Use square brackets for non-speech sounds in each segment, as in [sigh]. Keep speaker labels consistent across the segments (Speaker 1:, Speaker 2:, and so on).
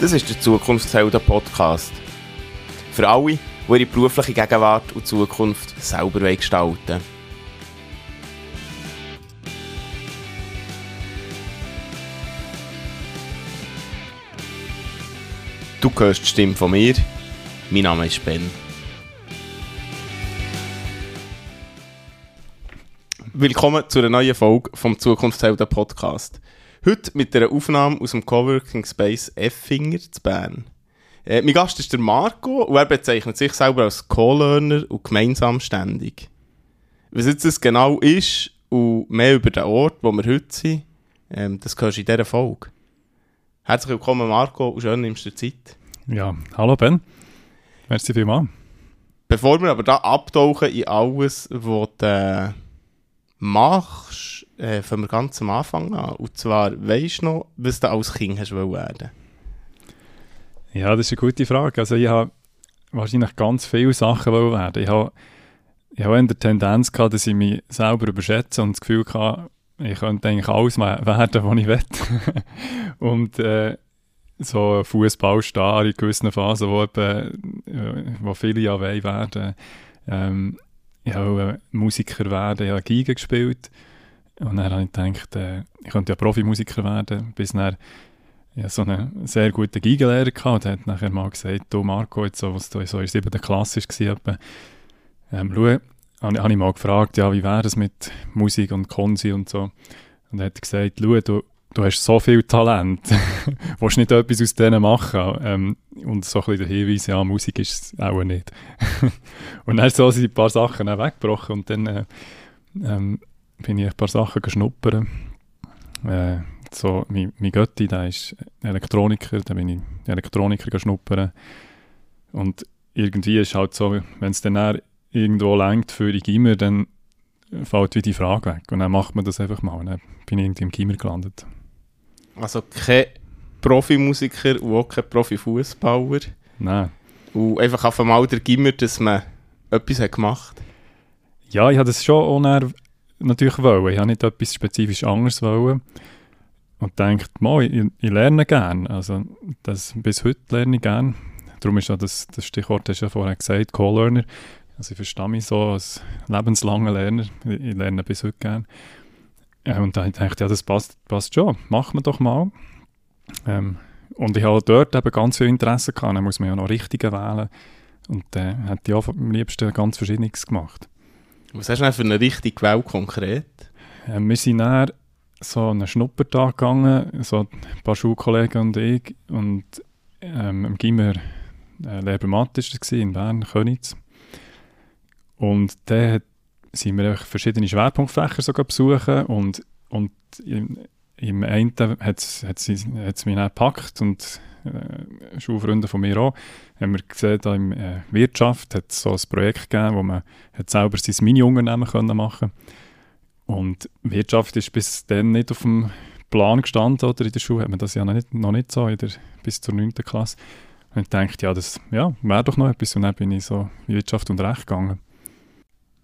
Speaker 1: Das ist der Zukunftshelden Podcast. Für alle, die ihre berufliche Gegenwart und Zukunft selber gestalten. Du hörst die Stimme von mir. Mein Name ist Ben. Willkommen zu einer neuen Folge vom Zukunftshelden Podcast. Heute mit einer Aufnahme aus dem Coworking Space Effinger zu Bern. Äh, mein Gast ist der Marco und er bezeichnet sich selber als Co-Learner und gemeinsam ständig. Was jetzt das genau ist und mehr über den Ort, wo wir heute sind, ähm, das hörst du in dieser Folge. Herzlich willkommen Marco und schön nimmst du dir Zeit.
Speaker 2: Ja, hallo Ben. Merci vielmals.
Speaker 1: Bevor wir aber da abtauchen in alles, was äh, machst, äh, fangen wir ganz am Anfang an. Und zwar, weißt du noch, was du als Kind hast werden
Speaker 2: Ja, das ist eine gute Frage. Also ich habe wahrscheinlich ganz viele Sachen werden. Ich habe, ich habe der Tendenz gehabt, dass ich mich selber überschätze und das Gefühl hatte, ich könnte eigentlich alles werden, was ich will. [laughs] und äh, so Fußballstar in gewissen Phasen, wo, eben, äh, wo viele ja wollen werden. Ähm, ich habe Musiker werden, ich habe Giga gespielt und dann habe ich gedacht, äh, ich könnte ja Profimusiker werden, bis dann ja, so einen sehr guten Gigalehrer gehabt und hat nachher mal gesagt, du Marco, jetzt so, was du so in der siebten Klasse war, ähm, schau, habe, habe ich mal gefragt, ja, wie wäre das mit Musik und Konzi und so. Und er hat gesagt, schau, du, du hast so viel Talent, [laughs] willst nicht etwas aus denen machen? Ähm, und so ein bisschen der Hinweis, ja, Musik ist es auch nicht. [laughs] und dann so sind ein paar Sachen weggebrochen und dann äh, ähm, bin ich ein paar Sachen geschnuppern. Äh, so, mein, mein Götti, der ist Elektroniker, da bin ich Elektroniker geschnuppern. Und irgendwie ist halt so, wenn es dann irgendwo lenkt für die Gimmer, dann fällt wie die Frage weg. Und dann macht man das einfach mal. Und dann bin ich irgendwie im Gimmer gelandet.
Speaker 1: Also kein Profimusiker und auch kein Profifußballer.
Speaker 2: Nein.
Speaker 1: Und einfach auf einmal der Gimmer, dass man etwas hat gemacht
Speaker 2: Ja, ich habe das schon auch natürlich wollen. Ich habe nicht etwas spezifisch anderes wollen. Und denkt, ich, ich lerne gerne. Also das, bis heute lerne ich gerne. Darum ist ja das, das Stichwort, hast du ja vorher gesagt, Co-Learner. Also ich verstehe mich so als lebenslanger Lerner. Ich, ich lerne bis heute gerne. Ja, und dann dachte ich, ja, das passt, passt schon, machen wir doch mal. Ähm, und ich habe dort eben ganz viel Interesse gehabt, dann muss man ja noch Richtige wählen. Und dann äh, hätte ich auch am liebsten ganz Verschiedenes gemacht.
Speaker 1: Was hast du denn für eine Richtung gewählt, konkret?
Speaker 2: Ähm, wir sind dann so einen Schnuppertag gegangen, so ein paar Schulkollegen und ich. Und ähm, im Gimmer äh, Lehrbermatt in Bern, Könitz. Und der hat sind wir verschiedene Schwerpunktfächer sogar besuchen und, und im, im einen hat es mich dann gepackt und äh, Schulfreunde von mir auch, haben wir gesehen, da in äh, Wirtschaft hat es so ein Projekt gegeben, wo man hat selber sein Mini-Unternehmen machen und Wirtschaft ist bis dann nicht auf dem Plan gestanden oder in der Schule hat man das ja noch nicht, noch nicht so in der, bis zur 9. Klasse und ich dachte, ja, das ja, wäre doch noch etwas und dann bin ich so Wirtschaft und Recht gegangen.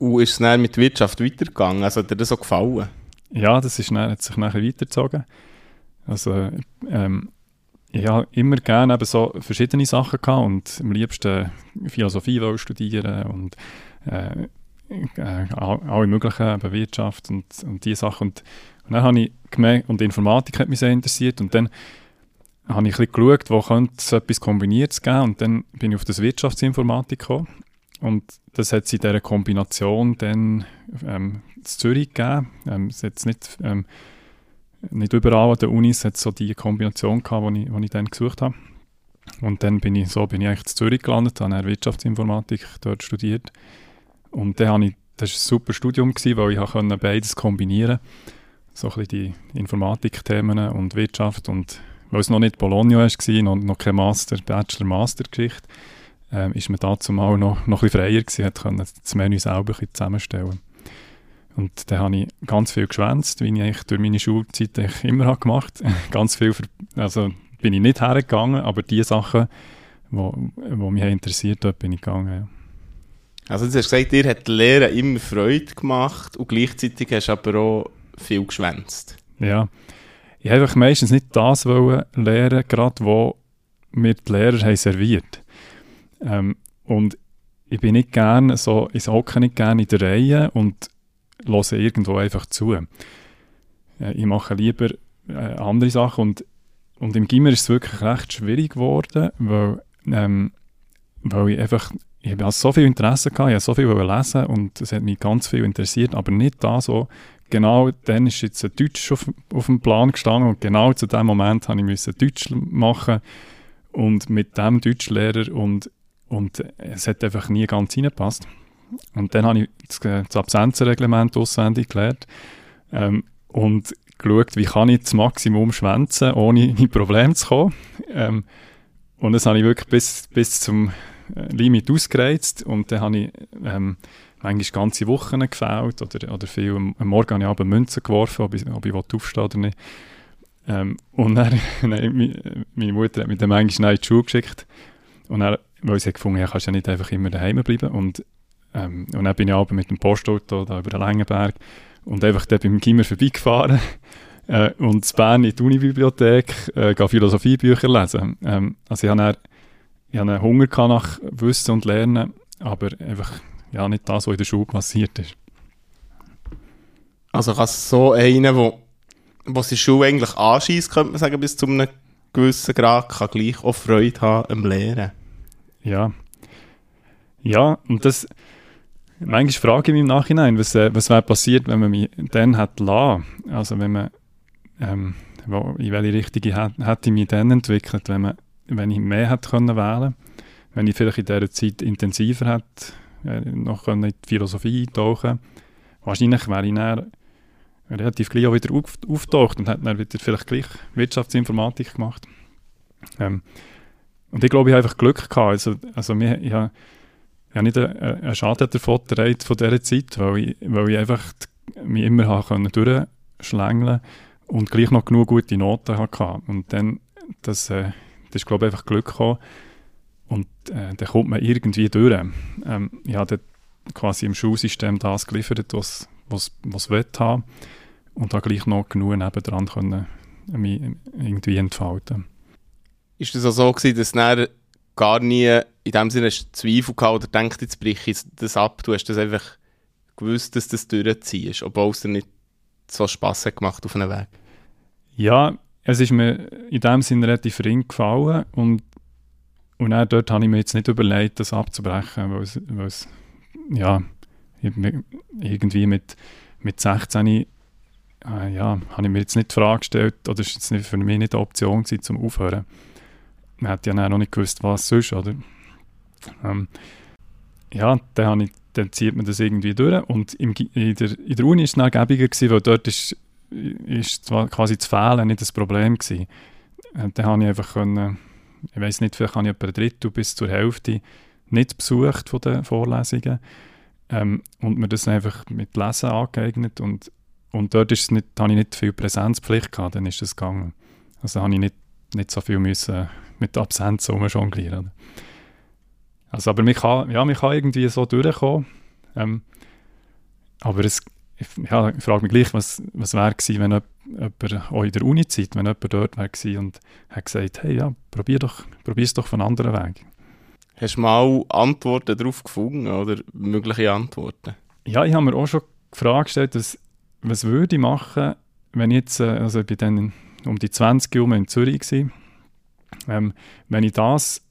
Speaker 1: Und ist es dann mit Wirtschaft weitergegangen? Also hat dir das so gefallen?
Speaker 2: Ja, das ist dann, hat sich nachher weitergezogen. Also, ähm, ich habe immer gerne eben so verschiedene Sachen gehabt und am liebsten Philosophie studieren und äh, äh, alle möglichen eben Wirtschaft und, und diese Sachen. Und, und dann habe ich gemerkt, und Informatik hat mich sehr interessiert und dann habe ich ein bisschen geschaut, wo könnte es etwas Kombiniertes geben und dann bin ich auf das Wirtschaftsinformatik gekommen und das hat es in dieser Kombination dann ähm, in Zürich gegeben. Ähm, es hat nicht, ähm, nicht überall an den Unis hat so die Kombination gehabt, die ich, ich dann gesucht habe. Und dann bin ich, so bin ich eigentlich in Zürich gelandet, habe in Wirtschaftsinformatik dort studiert. Und dann habe ich, das war ein super Studium, gewesen, weil ich konnte beides kombinieren So ein bisschen die Informatikthemen und Wirtschaft und weil es noch nicht Bologna war, noch, noch kein Master, Bachelor-Master-Geschichte, ähm, ist man dazu mal noch, noch ein bisschen freier gewesen, hat können das Menü selber ein zusammenstellen und dann habe ich ganz viel geschwänzt, wie ich eigentlich durch meine Schulzeit immer habe gemacht [laughs] Ganz viel, für, also bin ich nicht hergegangen, aber die Sachen, die wo, wo mich interessiert haben, bin ich gegangen. Ja.
Speaker 1: Also du hast gesagt, dir hat die Lehre immer Freude gemacht und gleichzeitig hast du aber auch viel geschwänzt.
Speaker 2: Ja, ich habe einfach meistens nicht das wollen lernen, gerade wo mir die Lehrer haben serviert. Ähm, und ich bin nicht gerne so, ich hocke nicht gerne in der Reihe und höre irgendwo einfach zu. Äh, ich mache lieber äh, andere Sachen und, und im Gimmer ist es wirklich recht schwierig geworden, weil, ähm, weil ich einfach ich habe so viel Interesse gehabt, ich habe so viel lesen und es hat mich ganz viel interessiert, aber nicht da so, genau dann ist jetzt ein Deutsch auf, auf dem Plan gestanden und genau zu dem Moment habe ich Deutsch machen und mit dem Deutschlehrer und, und es hat einfach nie ganz reingepasst. Und dann habe ich das, das Absenzenreglement auswendig gelernt ähm, und geschaut, wie kann ich das Maximum schwänzen, ohne in Probleme zu kommen. Ähm, und das habe ich wirklich bis, bis zum äh, Limit ausgereizt und dann habe ich ähm, manchmal ganze Wochen gefällt oder, oder viel am, Morgen habe ich aber Münzen geworfen, ob ich, ob ich aufstehen oder nicht. Ähm, und dann, [laughs] meine Mutter hat mich dann manchmal in die Schule geschickt und dann, weil sie gefunden hat, kannst ja nicht einfach immer daheim bleiben und, ähm, und dann bin ich aber mit dem Postauto da über den Längenberg und einfach dort beim Gimmer vorbeigefahren [laughs] äh, und in Bern in die Unibibliothek äh, Philosophiebücher lesen. Ähm, also ich habe ich hatte einen Hunger nach Wissen und Lernen, aber einfach ja, nicht das, was in der Schule passiert ist.
Speaker 1: Also kann es so einer, wo, wo die Schule eigentlich anschießt, könnte man sagen, bis zu einem gewissen Grad, kann gleich auch Freude haben am Lehren.
Speaker 2: Ja. Ja, und das, manchmal frage ich mich im Nachhinein, was, äh, was wäre passiert, wenn man mich dann hätte lassen. Also wenn man, ähm, wo, in welche Richtung ich hätte, ich mich dann entwickelt, wenn man wenn ich mehr hätte können wählen wenn ich vielleicht in dieser Zeit intensiver hätte äh, noch in die Philosophie eintauchen wahrscheinlich wäre ich dann relativ gleich auch wieder auf, auftaucht und hätte dann wieder vielleicht gleich Wirtschaftsinformatik gemacht. Ähm, und ich glaube, ich habe einfach Glück gehabt. Also, also mir, ich habe, ich habe nicht einen, Schaden davon getragen von dieser Zeit, weil ich, weil ich einfach mich immer habe durchschlängeln und gleich noch genug gute Noten hatte. Und dann, das, äh, das ist, glaube ich, einfach Glück gekommen. Und äh, dann kommt man irgendwie durch. Ähm, ich habe quasi im Schulsystem das geliefert, was es will haben. Und da gleich noch genug nebendran können, mich irgendwie entfalten.
Speaker 1: Ist das auch so gewesen, dass du gar nie in dem Sinne Zweifel gehabt oder denkt, jetzt breche ich das ab? Du hast das einfach gewusst, dass du das durchziehst, obwohl es dir nicht so Spass hat gemacht auf einem Weg?
Speaker 2: Ja, es ist mir in dem Sinne relativ ring gefallen und, und dann dort habe ich mir jetzt nicht überlegt, das abzubrechen, weil es, weil es ja, irgendwie mit, mit 16 äh, ja, habe ich mir jetzt nicht die Frage gestellt, oder ist jetzt für mich nicht eine Option gewesen, zum Aufhören. Man hat ja noch nicht gewusst, was sonst, oder? Ähm, ja, dann, ich, dann zieht man das irgendwie durch und im, in, der, in der Uni war es gäbiger, gewesen, weil dort ist ist zwar quasi das Fehlen nicht das Problem gewesen. Äh, dann habe ich einfach können, ich weiß nicht, vielleicht habe ich etwa ein Drittel bis zur Hälfte nicht besucht von den Vorlesungen ähm, und mir das einfach mit Lesen angeeignet und, und dort ist nicht, habe ich nicht viel Präsenzpflicht gehabt, dann ist das gegangen. Also habe ich nicht, nicht so viel müssen mit Absenz jonglieren. Also aber man kann, ja, man kann irgendwie so durchkommen, ähm, aber es, ich, ja, ich frage mich gleich, was, was wäre gewesen, wenn jemand, auch in der Uni-Zeit, wenn jemand dort wäre und hat gesagt, hey, ja, probier doch, es doch von anderen Weg.
Speaker 1: Hast du mal Antworten darauf gefunden oder mögliche Antworten?
Speaker 2: Ja, ich habe mir auch schon die Frage gestellt, dass, was würde ich machen, wenn ich jetzt, äh, also ich bin dann um die 20 Jahre in Zürich gewesen, ähm, wenn ich das,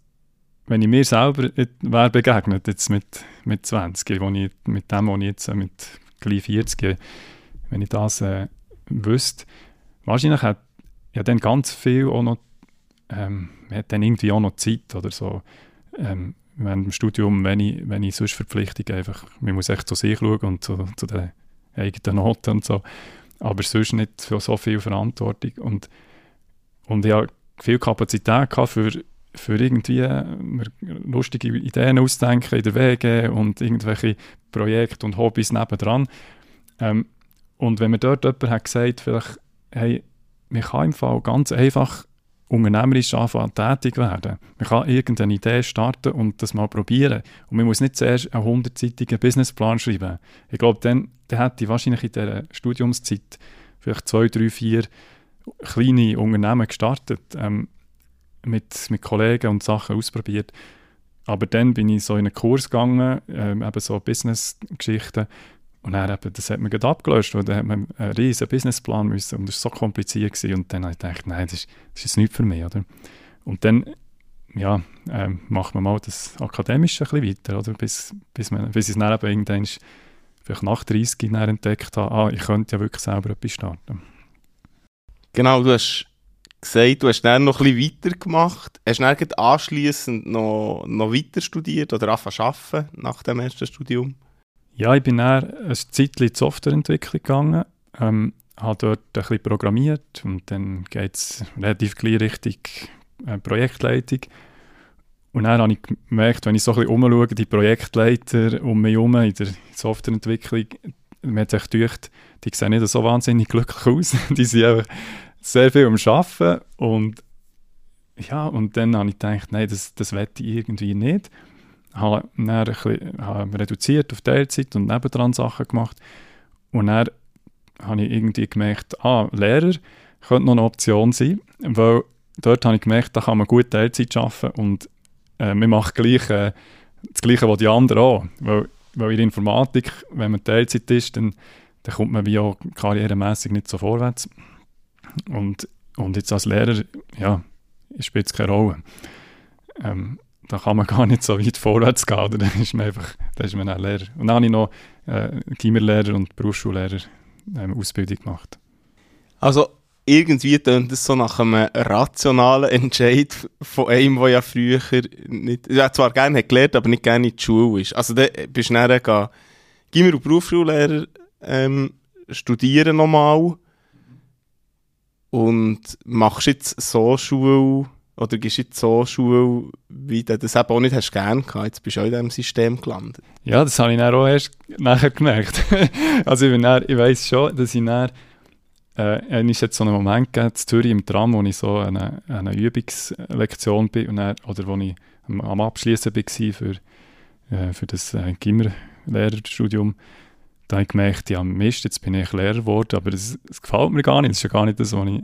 Speaker 2: wenn ich mir selber wäre begegnet, jetzt mit, mit 20, wo ich, mit dem, was ich jetzt äh, mit gleich 40, wenn ich das äh, wüsste. Wahrscheinlich hat ja dann ganz viel auch noch, ähm, hat dann irgendwie auch noch Zeit oder so. Ähm, während dem Studium, wenn ich, wenn ich sonst Verpflichtungen einfach, man muss echt zu sich schauen und zu, zu den eigenen Noten und so, aber sonst nicht für so viel Verantwortung und, und habe viel Kapazität gehabt für, für irgendwie äh, lustige Ideen ausdenken in der Wege und irgendwelche Projekte und Hobbys nebendran. Ähm, und wenn mir dort jemand hat gesagt, vielleicht, hey, man kann im Fall ganz einfach unternehmerisch anfangen, tätig werden. Man kann irgendeine Idee starten und das mal probieren. Und man muss nicht zuerst einen hundertseitigen Businessplan schreiben. Ich glaube, dann, dann hätte ich wahrscheinlich in dieser Studiumszeit vielleicht zwei, drei, vier kleine Unternehmen gestartet. Ähm, mit, mit Kollegen und Sachen ausprobiert. Aber dann bin ich so in einen Kurs gegangen, ähm, eben so Business-Geschichten. Und dann eben, das hat man gerade abgelöscht, weil dann hat man einen riesen Businessplan müssen und das war so kompliziert gewesen. Und dann habe ich gedacht, nein, das ist, das ist nichts für mich, oder? Und dann, ja, ähm, macht man mal das Akademische ein bisschen weiter, oder? Bis, bis, man, bis ich es dann eben irgendwann vielleicht nach 30 Jahren entdeckt habe, ah, ich könnte ja wirklich selber etwas starten.
Speaker 1: Genau, du hast gesagt, du hast dann noch ein bisschen weitergemacht. Hast du dann anschliessend noch, noch weiter studiert oder angefangen nach dem ersten Studium?
Speaker 2: Ja, ich bin dann ein Zeitchen in die Softwareentwicklung gegangen, ähm, habe dort ein bisschen programmiert und dann geht es relativ gleich Richtung äh, Projektleitung. Und dann habe ich gemerkt, wenn ich so ein bisschen umschaue, die Projektleiter um mich herum in der Softwareentwicklung, mir hat sich gedacht, die sehen nicht so wahnsinnig glücklich aus. [laughs] die sind einfach sehr viel am Arbeiten und ja, und dann habe ich gedacht, nein, das, das wette ich irgendwie nicht habe dann ein bisschen, habe reduziert auf Teilzeit und nebendran Sachen gemacht. Und dann habe ich irgendwie gemerkt, ah, Lehrer könnte noch eine Option sein, weil dort habe ich gemerkt, da kann man gut Teilzeit arbeiten und äh, man macht gleich, äh, das Gleiche, was die anderen auch. Weil, weil in der Informatik, wenn man Teilzeit ist, dann, dann kommt man wie auch karrieremässig nicht so vorwärts. Und, und jetzt als Lehrer, ja, spielt es keine Rolle. Ähm, da kann man [laughs] gar nicht so weit vorwärts gehen. Oder? Dann ist man einfach dann ist man auch Lehrer. Und dann habe ich noch äh, Gimmerlehrer und Berufsschullehrer ähm, Ausbildung gemacht.
Speaker 1: Also irgendwie tönt es so nach einem rationalen Entscheid von einem, der ja früher nicht, ja, zwar gerne hat gelernt, aber nicht gerne in die Schule ist. Also dann bist du dann Gimmer- und Berufsschullehrer ähm, studieren nochmal und machst jetzt so Schule oder gehst jetzt so Schule, wie du das eben auch nicht hast gern gehabt? Jetzt bist du auch in diesem System gelandet.
Speaker 2: Ja, das habe ich dann auch erst nachher gemerkt. [laughs] also ich, dann, ich weiss schon, dass ich dann, äh, es jetzt so einen Moment gegeben, in Zürich im Tram, wo ich so eine, eine Übungslektion bin, und dann, oder wo ich am, Abschließen war für, äh, für das äh, Gimmer-Lehrerstudium. Da habe ich gemerkt, ja Mist, jetzt bin ich Lehrer geworden, aber es gefällt mir gar nicht. Das ist ja gar nicht das, was ich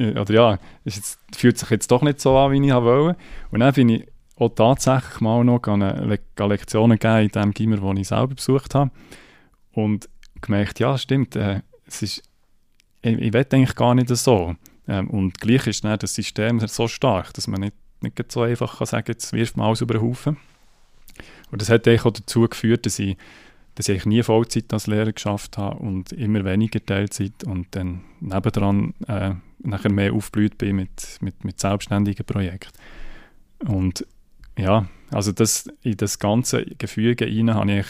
Speaker 2: oder ja, es jetzt, fühlt sich jetzt doch nicht so an, wie ich wollte. Und dann bin ich auch tatsächlich mal noch eine Le Lektionen gegeben in dem Gimmer, das ich selber besucht habe. Und gemerkt, ja, stimmt, äh, es ist, ich, ich will eigentlich gar nicht so. Ähm, und gleich ist dann das System so stark, dass man nicht, nicht so einfach kann sagen jetzt wirft man alles über den Haufen. Und das hat auch dazu geführt, dass ich dass ich nie Vollzeit als Lehrer geschafft habe und immer weniger Teilzeit und dann nebendran äh, nachher mehr aufgeblüht bin mit, mit, mit selbstständigen Projekten. Und ja, also das, in das ganze Gefüge hinein habe ich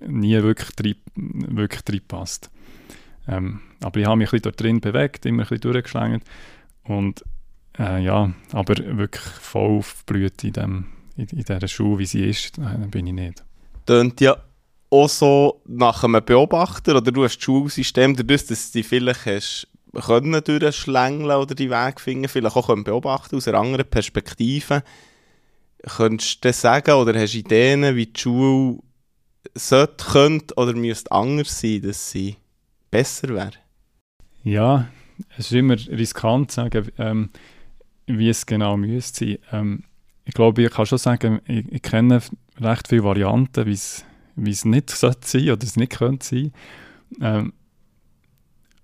Speaker 2: nie wirklich drin, wirklich drin gepasst. Ähm, aber ich habe mich ein bisschen dort drin bewegt, immer ein bisschen durchgeschlängelt und äh, ja, aber wirklich voll aufgeblüht in, dem, in, in dieser Schule, wie sie ist, äh, bin ich nicht.
Speaker 1: Tönt ja auch so nach einem Beobachter oder du hast das Schulsystem, dadurch, dass du dich vielleicht hast können durchschlängeln oder die Weg finden, vielleicht auch können beobachten aus einer anderen Perspektive. Könntest du sagen oder hast du Ideen, wie die Schule sollte, könnte oder müsste anders sein, dass sie besser wäre?
Speaker 2: Ja, es ist immer riskant zu sagen, ähm, wie es genau müsste sein. Ähm, ich glaube, ich kann schon sagen, ich, ich kenne recht viele Varianten, wie es wie es nicht [laughs] sollte sein oder es nicht könnte sein. Ähm,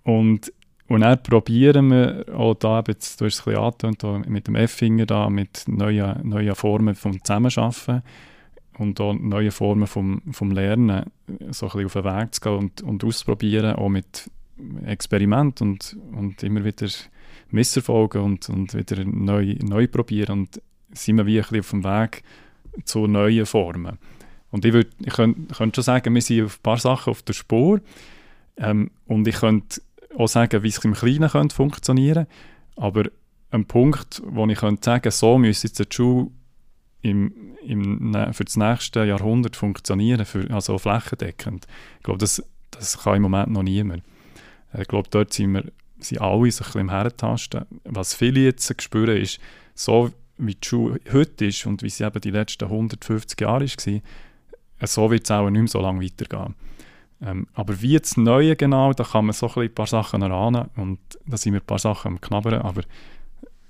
Speaker 2: und, und dann probieren wir auch da, jetzt, du hast es ein bisschen angetönt, mit dem F-Finger da, mit neuen, neuen Formen vom Zusammenarbeiten und auch neue Formen vom, vom Lernen so ein auf den Weg zu gehen und, und auszuprobieren, auch mit Experiment und, und immer wieder Misserfolgen und, und wieder neu, neu probieren und sind wir wie ein auf dem Weg zu neuen Formen. Und ich, würd, ich könnte könnt schon sagen, wir sind auf ein paar Sachen auf der Spur. Ähm, und ich könnte auch sagen, wie es im Kleinen könnte funktionieren Aber ein Punkt, wo ich könnte sagen so müsste jetzt die Schule im, im, für das nächste Jahrhundert funktionieren, für, also flächendeckend. Ich glaube, das, das kann im Moment noch niemand. Äh, ich glaube, dort sind, wir, sind alle so ein bisschen im Herentasten. Was viele jetzt spüren, ist, so wie die Schule heute ist und wie sie eben die letzten 150 Jahre war, so wird es auch nicht mehr so lange weitergehen. Ähm, aber wie jetzt Neue genau, da kann man so ein, ein paar Sachen erahnen und da sind wir ein paar Sachen am Knabbern, aber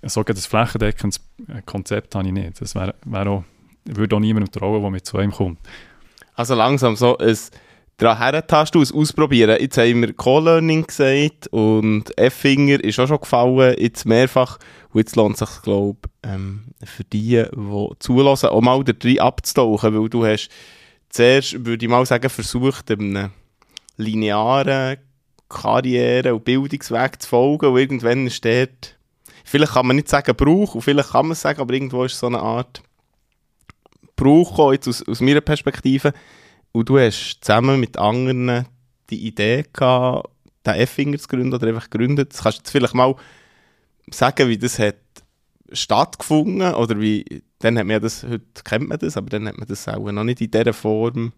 Speaker 2: so ein flächendeckendes Konzept habe ich nicht. Das wär, wär auch, würde auch niemand trauen, der mit zu einem kommt.
Speaker 1: Also langsam so ein daran du es ausprobieren. Jetzt haben wir Co-Learning gesagt und Effinger ist auch schon gefallen, jetzt mehrfach. Und jetzt lohnt es sich, glaube ich, ähm, für die, die zulassen, auch mal da drin abzutauchen, weil du hast zuerst, würde ich mal sagen, versucht, einem linearen Karriere- und Bildungsweg zu folgen und irgendwann steht, vielleicht kann man nicht sagen Brauch und vielleicht kann man sagen, aber irgendwo ist so eine Art Brauch jetzt aus, aus meiner Perspektive, und du hast zusammen mit anderen die Idee gehabt, den Effinger zu gründen oder einfach gegründet. Kannst du jetzt vielleicht mal sagen, wie das hat stattgefunden oder wie, dann hat man das, heute kennt man das, aber dann hat man das auch noch nicht in dieser Form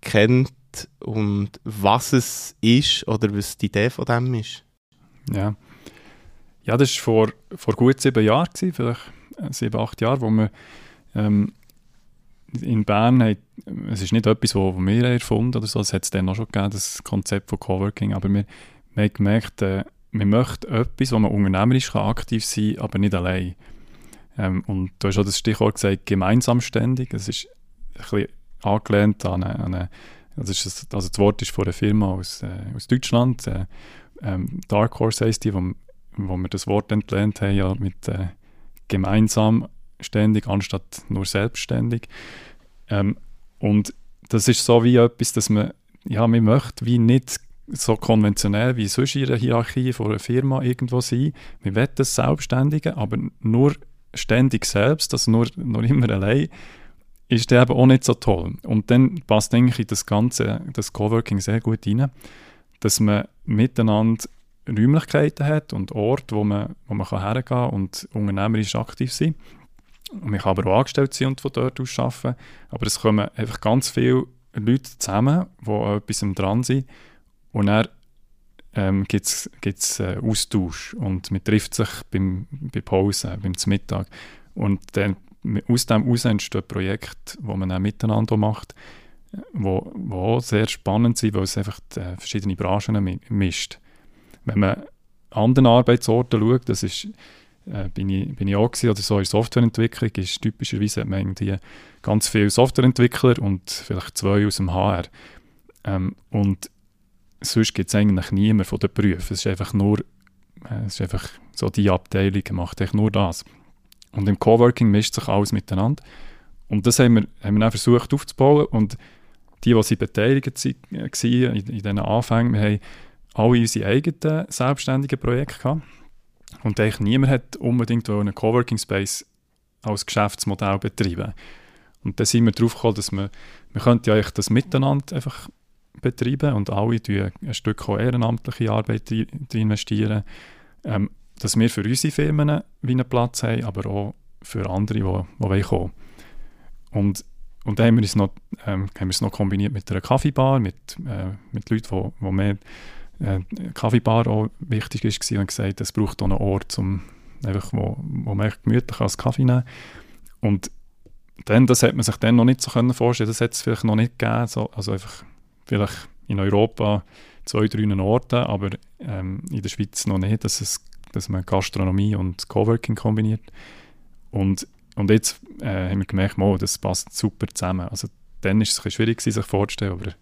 Speaker 1: kennt und was es ist oder was die Idee von dem ist.
Speaker 2: Ja, ja das war vor, vor gut sieben Jahren, vielleicht äh, sieben, acht Jahren, wo wir ähm, in Bern, hat, es ist nicht etwas, was wir erfunden oder so, es hat es dann auch schon gegeben, das Konzept von Coworking, aber wir, wir haben gemerkt, äh, wir möchten etwas, wo man unternehmerisch kann aktiv sein kann, aber nicht allein. Ähm, und du hast auch das Stichwort gesagt, gemeinsam ständig, es ist ein bisschen angelehnt an eine, an eine also, ist, also das Wort ist von einer Firma aus, äh, aus Deutschland, äh, ähm, Dark Horse heisst die, wo, wo wir das Wort entlehnt haben, ja, mit äh, gemeinsam ständig, anstatt nur selbstständig. Ähm, und das ist so wie etwas, dass man, ja, man möchte wie nicht so konventionell wie sonst in der Hierarchie von einer Firma irgendwo sein. Wir wollen das Selbstständige, aber nur ständig selbst, also nur, nur immer allein, ist eben auch nicht so toll. Und dann passt eigentlich das ganze, das Coworking sehr gut rein, dass man miteinander Räumlichkeiten hat und Orte, wo man, wo man hergehen kann und unternehmerisch aktiv sein man kann aber auch angestellt sein und von dort aus arbeiten. Aber es kommen einfach ganz viele Leute zusammen, die an etwas dran sind. Und dann ähm, gibt es äh, Austausch und man trifft sich beim, bei Pause, beim Mittag. Und dann, aus dem heraus entstehen Projekte, die man auch miteinander macht, wo, wo auch sehr spannend sind, weil es einfach äh, verschiedene Branchen mischt. Wenn man anderen Arbeitsorten schaut, das ist äh, bin, ich, bin ich auch gewesen, oder so in Softwareentwicklung ist typischerweise hat man ganz viele Softwareentwickler und vielleicht zwei aus dem HR. Ähm, und sonst gibt es eigentlich niemand von den Berufen. Es ist einfach nur, äh, es ist einfach so die Abteilung macht echt nur das. Und im Coworking mischt sich alles miteinander. Und das haben wir, haben wir auch versucht aufzubauen und die, die sie beteiligt waren in, in diesen Anfängen, wir haben alle unsere eigenen selbstständigen Projekte gehabt. Und eigentlich niemand hat unbedingt einen Coworking Space als Geschäftsmodell betreiben. Und dann sind wir darauf gekommen, dass wir, wir ja eigentlich das miteinander einfach betreiben und alle ein Stück ehrenamtliche Arbeit investieren, ähm, dass wir für unsere Firmen wie einen Platz haben, aber auch für andere, die, die kommen Und, und dann haben wir, es noch, ähm, haben wir es noch kombiniert mit einer Kaffeebar, mit, äh, mit Leuten, die, die mehr äh, Kaffeebar auch wichtig war und gesagt, es braucht auch einen Ort, um einfach, wo, wo man gemütlich als Kaffee nehmen Und dann, das hat man sich dann noch nicht so können vorstellen das hat es vielleicht noch nicht gegeben, so, also einfach vielleicht in Europa zwei, drei Orten, aber ähm, in der Schweiz noch nicht, dass, es, dass man Gastronomie und Coworking kombiniert. Und, und jetzt äh, haben wir gemerkt, oh, das passt super zusammen. Also dann ist es ein schwierig, sich vorzustellen, aber,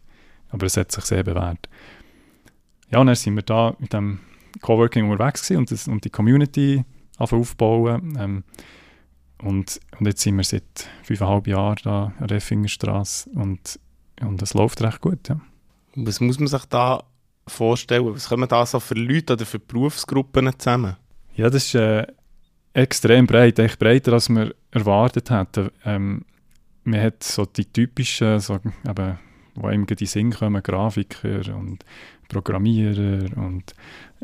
Speaker 2: aber es hat sich sehr bewährt ja, und dann sind wir da mit dem Coworking unterwegs und, das, und die Community aufbauen. Ähm, und, und jetzt sind wir seit fünfeinhalb Jahren da an der Effingerstraße und, und das läuft recht gut. Ja.
Speaker 1: Was muss man sich da vorstellen? Was kommen da so für Leute oder für Berufsgruppen zusammen?
Speaker 2: Ja, das ist äh, extrem breit, echt breiter, als wir erwartet hätten. Ähm, man hat so die typischen, so, eben, wo einem in den Sinn kommen, Grafiker und Programmierer und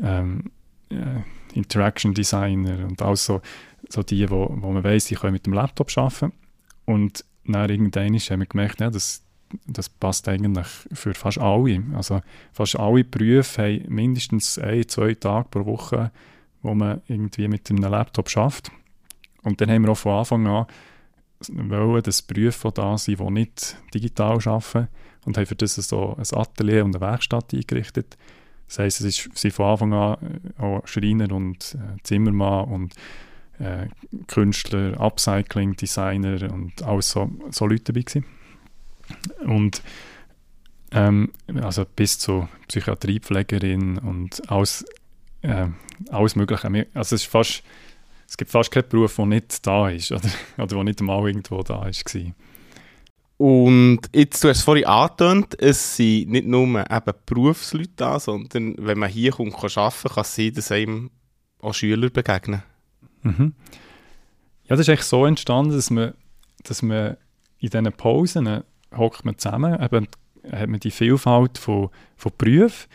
Speaker 2: ähm, äh, Interaction Designer und auch so, so die, wo, wo man weiß, die können mit dem Laptop arbeiten. Und dann irgendwann haben wir gemerkt, ja, das, das passt eigentlich für fast alle. Also fast alle Berufe haben mindestens ein, zwei Tage pro Woche, wo man irgendwie mit einem Laptop schafft. Und dann haben wir auch von Anfang an wollen, dass Berufe da sind, die nicht digital arbeiten und haben für das so ein Atelier und eine Werkstatt eingerichtet, Das heisst, es ist, sind von Anfang an äh, auch Schreiner und äh, Zimmermann und äh, Künstler, Upcycling, Designer und alles so, so Leute dabei gewesen. Und ähm, also bis zu Psychiatriepflegerin und alles, äh, alles Mögliche. Also es, ist fast, es gibt fast keinen Beruf, der nicht da ist oder, [laughs] oder der nicht einmal irgendwo da. Gewesen.
Speaker 1: Und jetzt, du hast es vorhin angetönt, es sind nicht nur eben Berufsleute da, sondern wenn man hier kommt, kann arbeiten kann, es sein, dass einem auch Schüler begegnen.
Speaker 2: Mhm. Ja, das ist eigentlich so entstanden, dass man, dass man in diesen Pausen hockt man zusammen, eben hat man die Vielfalt von, von Berufen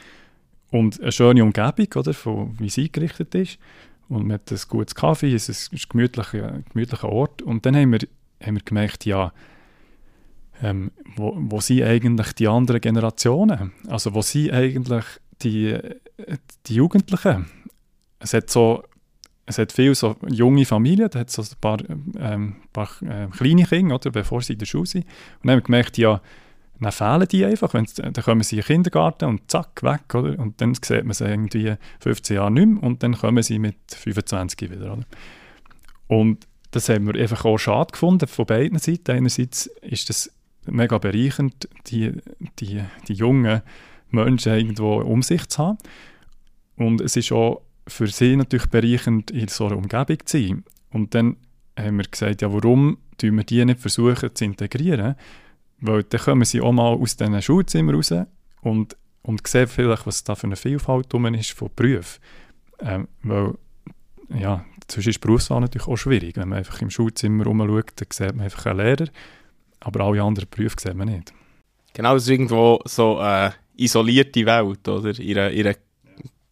Speaker 2: und eine schöne Umgebung, oder, von, wie sie eingerichtet ist. Und man hat ein gutes Kaffee, es ist ein gemütlicher, gemütlicher Ort. Und dann haben wir, haben wir gemerkt, ja, ähm, wo, wo sind eigentlich die anderen Generationen? Also wo sind eigentlich die, die Jugendlichen? Es hat so es hat viele so junge Familien, da hat so ein paar, ähm, paar äh, kleine Kinder, oder, bevor sie in der Schule sind. Und dann haben wir gemerkt, ja, dann fehlen die einfach. Wenn, dann kommen sie in den Kindergarten und zack, weg. Oder? Und dann sieht man sie irgendwie 15 Jahre nicht mehr und dann kommen sie mit 25 wieder. Oder? Und das haben wir einfach auch schade gefunden von beiden Seiten. Einerseits ist das mega bereichernd, die, die, die jungen Menschen irgendwo um sich zu haben. Und es ist auch für sie natürlich bereichernd, in so einer Umgebung zu sein. Und dann haben wir gesagt, ja, warum tun wir die nicht versuchen zu integrieren? Weil dann kommen sie auch mal aus diesen Schulzimmern raus und, und sehen vielleicht, was da für eine Vielfalt drum ist von Berufen. Ähm, weil, ja, sonst ist Berufswahl natürlich auch schwierig. Wenn man einfach im Schulzimmer rumschaut, dann sieht man einfach einen Lehrer, aber alle anderen Berufe sieht man nicht.
Speaker 1: Genau, es ist irgendwo so eine isolierte Welt, oder? In einer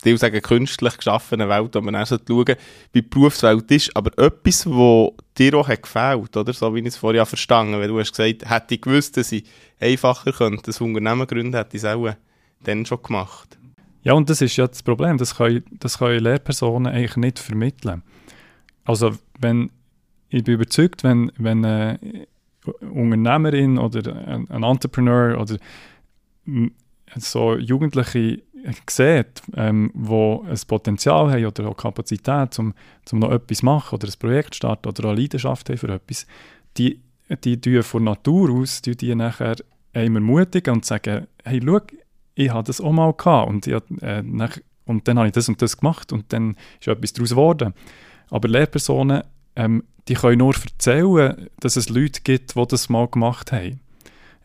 Speaker 1: die sagen, künstlich geschaffene Welt, wo man auch schauen wie die Berufswelt ist, aber etwas, was dir auch hat gefällt, oder? so wie ich es vorher verstanden weil du hast gesagt, hätte ich gewusst, dass ich einfacher könnte, das Unternehmen gründen, hätte ich es auch dann schon gemacht.
Speaker 2: Ja, und das ist ja das Problem, das können, das können Lehrpersonen eigentlich nicht vermitteln. Also wenn, ich bin überzeugt, wenn, wenn eine Unternehmerin oder ein, ein Entrepreneur oder so Jugendliche sieht, ähm, wo ein Potenzial haben oder auch Kapazität, um, um noch etwas zu machen oder ein Projekt zu starten oder eine Leidenschaft haben für etwas, die, die tun von Natur aus die, die nachher einem ermutigen und sagen, hey, schau, ich hatte das auch mal gehabt und, ich, äh, nach, und dann habe ich das und das gemacht und dann ist etwas daraus geworden. Aber Lehrpersonen, ähm, die können nur erzählen, dass es Leute gibt, die das mal gemacht haben.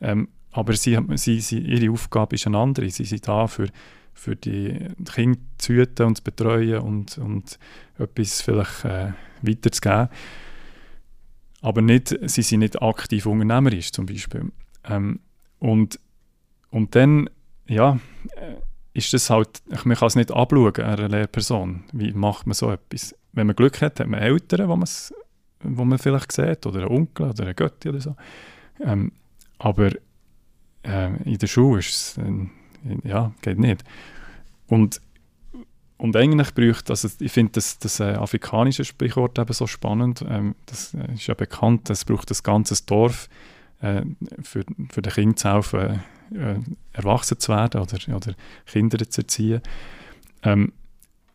Speaker 2: Ähm, aber sie, sie, sie, ihre Aufgabe ist eine andere. Sie sind da für für die Kinder zu hüten und zu betreuen und, und etwas vielleicht äh, weiterzugeben. Aber nicht, sie sind nicht aktiv unternehmerisch zum Beispiel. Ähm, und, und dann, ja, äh, ist das halt, man kann es nicht abschauen, einer Lehrperson. Wie macht man so etwas? Wenn man Glück hat, hat man Eltern, wo, wo man vielleicht sieht, oder einen Onkel oder eine Götti oder so. Ähm, aber äh, in der Schule ist es, äh, ja, geht nicht. Und, und eigentlich braucht, also ich finde das, das äh, afrikanische Sprichwort eben so spannend, ähm, das äh, ist ja bekannt, es braucht das ganze Dorf äh, für, für den Kind zu helfen, äh, erwachsen zu werden oder, oder Kinder zu erziehen. Ähm,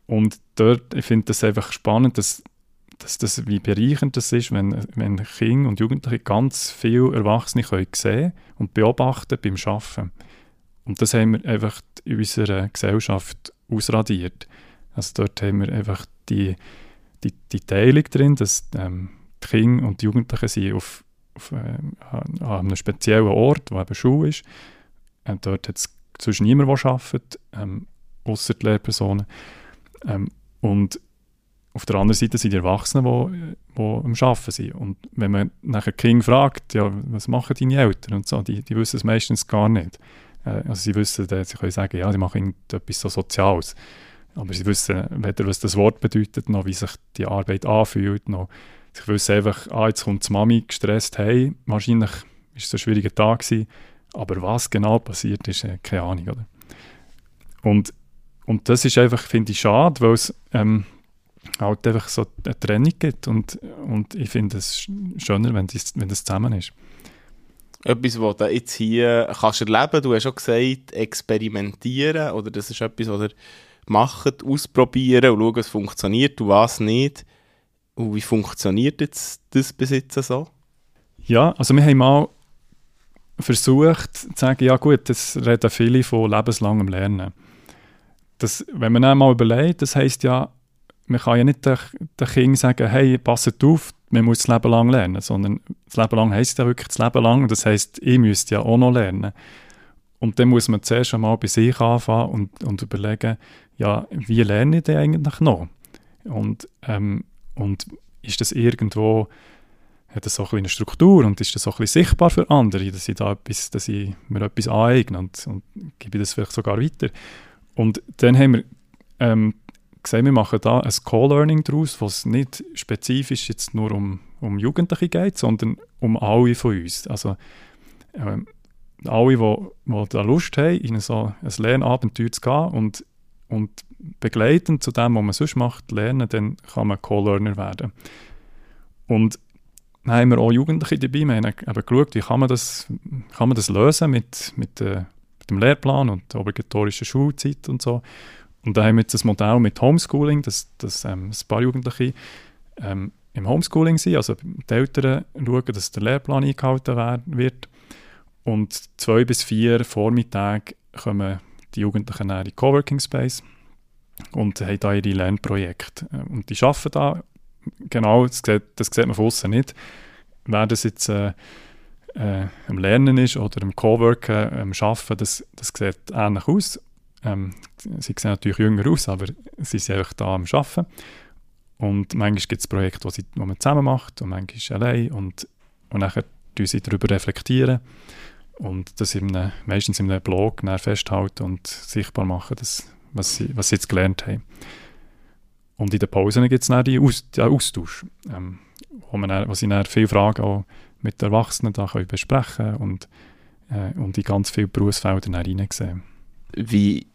Speaker 2: und dort, ich finde das einfach spannend, dass, dass das, wie bereichernd das ist, wenn, wenn Kinder und Jugendliche ganz viele Erwachsene können sehen und beobachten beim Arbeiten. Und das haben wir einfach in unserer Gesellschaft ausradiert. Also dort haben wir einfach die, die, die Teilung drin, dass ähm, die Kinder und die Jugendlichen sind auf, auf äh, an einem speziellen Ort, wo eben Schule ist. Und dort hat es zwischen niemand, der arbeitet, ähm, außer die Lehrpersonen. Ähm, und auf der anderen Seite sind die Erwachsenen, die, die am Arbeiten sind. Und wenn man nachher Kinder fragt, ja, was machen deine Eltern und so, die, die wissen es meistens gar nicht. Äh, also sie wissen, sie können sagen, ja, sie machen etwas so Soziales. Aber sie wissen weder, was das Wort bedeutet, noch wie sich die Arbeit anfühlt, noch sie wissen einfach, ah, jetzt kommt die Mami gestresst, hey, wahrscheinlich war es ein schwieriger Tag gewesen, aber was genau passiert ist, äh, keine Ahnung, oder? Und, und das ist einfach, finde ich, schade, weil es ähm, halt einfach so eine Trennung gibt und, und ich finde es schöner, wenn das, wenn das zusammen ist.
Speaker 1: Etwas, was du jetzt hier kannst erleben Du hast schon gesagt, experimentieren. Oder das ist etwas, was ihr macht, ausprobieren und schauen, was funktioniert und was nicht. Und wie funktioniert jetzt das bis jetzt so?
Speaker 2: Ja, also wir haben mal versucht zu sagen, ja gut, das reden viele von lebenslangem Lernen. Das, wenn man einmal überlegt, das heisst ja, man kann ja nicht den, den Kindern sagen, hey, passet auf, man muss das Leben lang lernen, sondern das Leben lang heisst ja wirklich das Leben lang und das heisst, ich müsste ja auch noch lernen. Und dann muss man zuerst einmal bei sich anfangen und, und überlegen, ja, wie lerne ich denn eigentlich noch? Und, ähm, und ist das irgendwo, hat das so ein eine Struktur und ist das so ein sichtbar für andere, dass ich, da etwas, dass ich mir etwas aneigne und, und gebe das vielleicht sogar weiter. Und dann haben wir ähm, gesehen, wir machen da ein Co-Learning daraus, was nicht spezifisch jetzt nur um, um Jugendliche geht, sondern um alle von uns. Also ähm, alle, die, die da Lust haben, in so ein Lernabenteuer zu gehen und, und begleitend zu dem, was man sonst macht, lernen, dann kann man Co-Learner werden. Und dann haben wir auch Jugendliche dabei, wir haben eben geschaut, wie kann man das, kann man das lösen mit, mit, äh, mit dem Lehrplan und der obligatorischen Schulzeit und so. Und da haben wir jetzt das Modell mit Homeschooling, dass, dass ähm, ein paar Jugendliche ähm, im Homeschooling sind, also die Eltern schauen, dass der Lehrplan eingehalten wird. Und zwei bis vier Vormittage kommen die Jugendlichen in die Coworking Space und haben da ihre Lernprojekte. Und die arbeiten da, genau, das sieht, das sieht man von außen nicht, wer das jetzt äh, äh, am Lernen ist oder am Coworken, am Arbeiten, das, das sieht ähnlich aus. Ähm, sie sehen natürlich jünger aus, aber sie sind einfach da am Arbeiten. Und manchmal gibt es Projekte, die, sie, die man zusammen macht und manchmal allein und, und nachher reflektieren sie darüber reflektieren und das in einem, meistens in einem Blog festhalten und sichtbar machen, das, was, sie, was sie jetzt gelernt haben. Und in den Pausen gibt es dann Aus, den Austausch, ähm, wo, man dann, wo sie dann viele Fragen auch mit den Erwachsenen da können besprechen und, äh, und in ganz viele Berufsfelder hineinsehen.
Speaker 1: Wie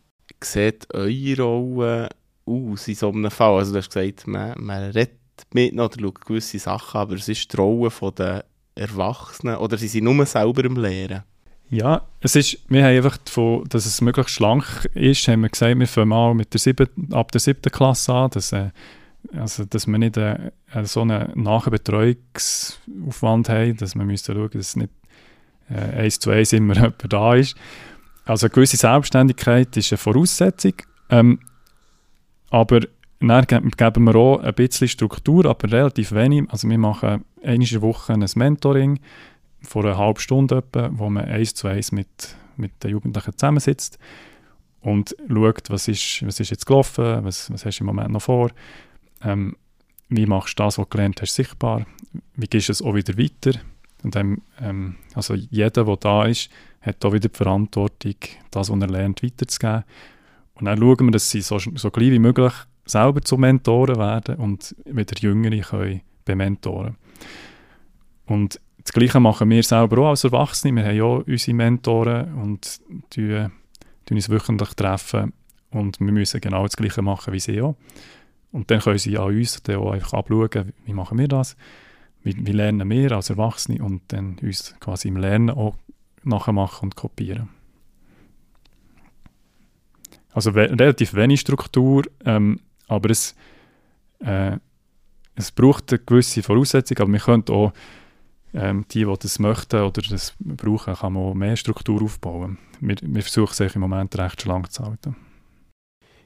Speaker 1: sieht eure Rolle aus in so einem Fall? Also du hast gesagt, man, man redet mit oder schaut gewisse Sachen, aber es ist die Rolle der Erwachsenen oder sie sind nur selber im Lehren?
Speaker 2: Ja, es ist, wir haben einfach, davon, dass es möglichst schlank ist, haben wir gesagt, wir fangen mal mit der sieben, ab der siebten Klasse an, dass, äh, also, dass wir nicht äh, so einen Nachbetreuungsaufwand haben, dass wir müssen schauen, dass nicht äh, eins zu eins immer [laughs] jemand da ist. Also eine gewisse Selbstständigkeit ist eine Voraussetzung, ähm, aber dann geben wir auch ein bisschen Struktur, aber relativ wenig. Also wir machen einmal Woche ein Mentoring, vor einer halben Stunde etwa, wo man eins zu eins mit, mit den Jugendlichen zusammensitzt und schaut, was ist, was ist jetzt gelaufen, was, was hast du im Moment noch vor, ähm, wie machst du das, was du gelernt hast, sichtbar, wie gehst du es auch wieder weiter. Und dann, ähm, also jeder, der da ist, hat auch wieder die Verantwortung, das, was er lernt, weiterzugeben. Und dann schauen wir, dass sie so, so gleich wie möglich selber zu Mentoren werden und wieder Jüngere können bementoren. Und das Gleiche machen wir selber auch als Erwachsene. Wir haben ja unsere Mentoren und tun, uns wöchentlich treffen. Und wir müssen genau das Gleiche machen wie sie auch. Und dann können sie an uns dann auch einfach abschauen, wie machen wir das, wie, wie lernen wir als Erwachsene und dann uns quasi im Lernen auch nachmachen und kopieren. Also we relativ wenig Struktur, ähm, aber es, äh, es braucht eine gewisse Voraussetzung, aber wir können auch ähm, die, die das möchten oder das brauchen, kann man mehr Struktur aufbauen. Wir, wir versuchen es im Moment recht schlank zu halten.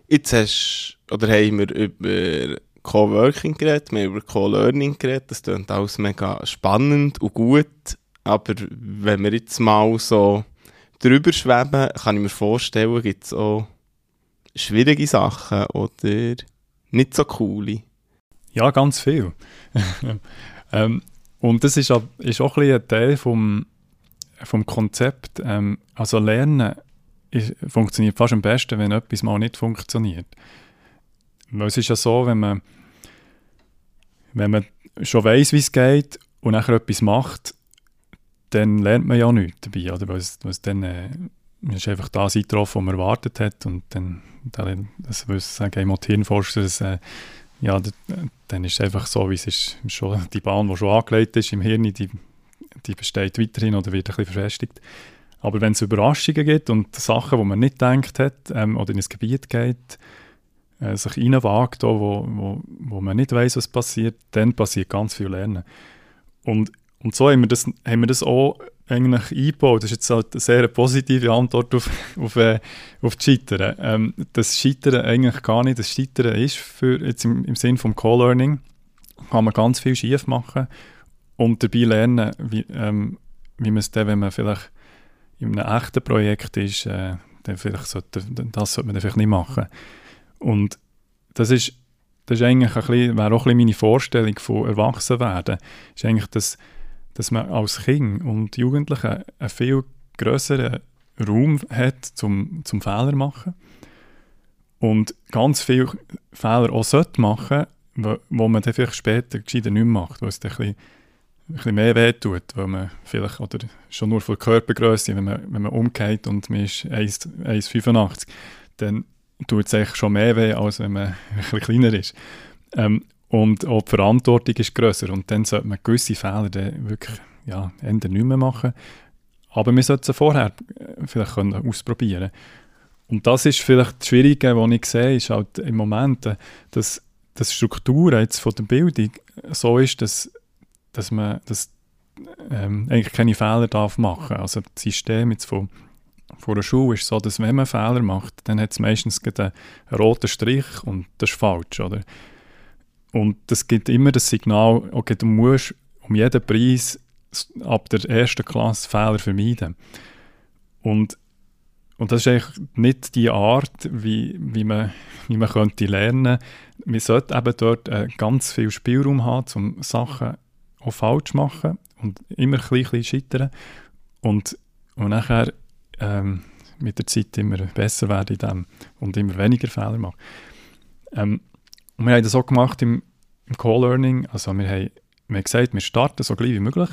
Speaker 1: Jetzt hast, oder haben wir über Co-Working geredet, wir über Co-Learning geredet, das klingt alles mega spannend und gut, aber wenn wir jetzt mal so drüber schweben, kann ich mir vorstellen, gibt es auch schwierige Sachen oder nicht so coole.
Speaker 2: Ja, ganz viel. [laughs] ähm, und das ist, ist auch ein, ein Teil vom, vom Konzept. Ähm, also Lernen ist, funktioniert fast am besten, wenn etwas mal nicht funktioniert. Weil es ist ja so, wenn man, wenn man schon weiß, wie es geht und nachher etwas macht, dann lernt man ja nichts dabei, oder? Weil es, weil es dann äh, ist einfach das eingetroffen, was man erwartet hat und dann, dann das würde ich sagen, im Hirnforscher, dass äh, ja, dann ist es einfach so, wie es ist, schon die Bahn, die schon angelegt ist im Hirn, die, die besteht weiterhin oder wird ein bisschen verfestigt. Aber wenn es Überraschungen gibt und Sachen, die man nicht gedacht hat ähm, oder in ein Gebiet geht, äh, sich reinwagt, wo, wo, wo man nicht weiß, was passiert, dann passiert ganz viel Lernen. Und, und so haben wir, das, haben wir das auch eigentlich eingebaut. Das ist jetzt halt eine sehr positive Antwort auf, [laughs] auf, äh, auf das Scheitern. Ähm, das Scheitern eigentlich gar nicht. Das Scheitern ist für, jetzt im, im Sinn vom Co-Learning, kann man ganz viel schief machen und dabei lernen, wie, ähm, wie man es dann, wenn man vielleicht in einem echten Projekt ist, äh, dann vielleicht sollte, das sollte man dann vielleicht nicht machen. Und das ist, das ist eigentlich ein bisschen, wäre auch ein bisschen meine Vorstellung von Erwachsenwerden, ist eigentlich, dass, dass man als Kind und Jugendliche einen viel größeren Raum hat zum, zum Fehler machen. Und ganz viele Fehler auch sollte machen, wo, wo man dann vielleicht später gescheiter nicht mehr macht, weil es dann ein bisschen ein bisschen mehr wehtut, weil man vielleicht, oder schon nur von Körpergröße, wenn man, wenn man umgeht und man ist 1,85, dann tut es eigentlich schon mehr weh, als wenn man [laughs] ein kleiner ist. Ähm, und auch die Verantwortung ist grösser und dann sollte man gewisse Fehler dann wirklich ja, nicht mehr machen. Aber wir sollten sie vorher äh, vielleicht können ausprobieren Und das ist vielleicht das Schwierige, was ich sehe, ist halt im Moment, äh, dass, dass die Struktur jetzt von der Bildung so ist, dass dass man das, ähm, eigentlich keine Fehler darf machen Also das System jetzt von, von der Schule ist so, dass wenn man Fehler macht, dann hat es meistens einen, roten Strich und das ist falsch, oder? Und das gibt immer das Signal, okay, du musst um jeden Preis ab der ersten Klasse Fehler vermeiden. Und, und das ist eigentlich nicht die Art, wie, wie, man, wie man könnte lernen. Man sollte eben dort äh, ganz viel Spielraum haben, um Sachen auch falsch machen und immer ein bisschen scheitern und, und nachher ähm, mit der Zeit immer besser werden in dem und immer weniger Fehler machen. Ähm, und wir haben das auch gemacht im, im Co-Learning, also wir haben, wir haben gesagt, wir starten so gleich wie möglich.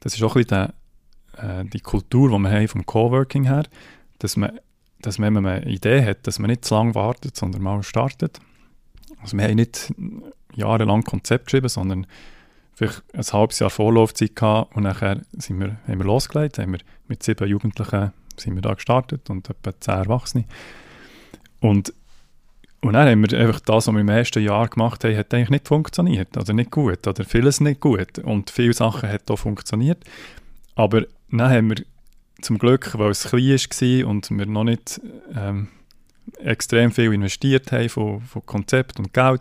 Speaker 2: Das ist auch ein bisschen der, äh, die Kultur, die wir haben vom Co-Working her, dass man, dass man, man eine Idee hat, dass man nicht zu lange wartet, sondern mal startet. Also wir haben nicht jahrelang Konzept geschrieben, sondern vielleicht ein halbes Jahr Vorlaufzeit gehabt und nachher sind wir, haben wir losgelegt, haben wir mit sieben Jugendlichen sind wir da gestartet und etwa zehn Erwachsene. Und, und dann haben wir einfach das, was wir im ersten Jahr gemacht haben, hat eigentlich nicht funktioniert oder nicht gut oder vieles nicht gut und viele Sachen hat auch funktioniert, aber dann haben wir zum Glück, weil es klein war und wir noch nicht ähm, extrem viel investiert haben von, von Konzept und Geld,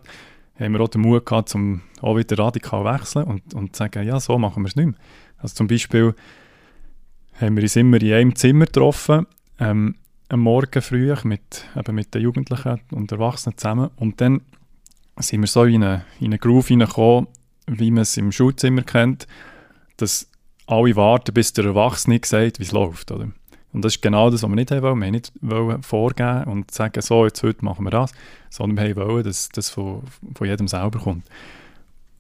Speaker 2: haben wir auch den Mut gehabt, um auch wieder radikal zu wechseln und, und zu sagen, ja, so machen wir es nicht mehr. Also zum Beispiel haben wir uns immer in einem Zimmer getroffen, ähm, am Morgen früh mit, eben mit den Jugendlichen und Erwachsenen zusammen und dann sind wir so in einen, in eine Groove hineingekommen, wie man es im Schulzimmer kennt, dass alle warten, bis der Erwachsene sagt, wie es läuft. Oder? Und das ist genau das, was wir nicht wollen. Wir haben nicht wollen vorgeben und sagen, so, jetzt heute machen wir das, sondern wir wollen, dass das von, von jedem selber kommt.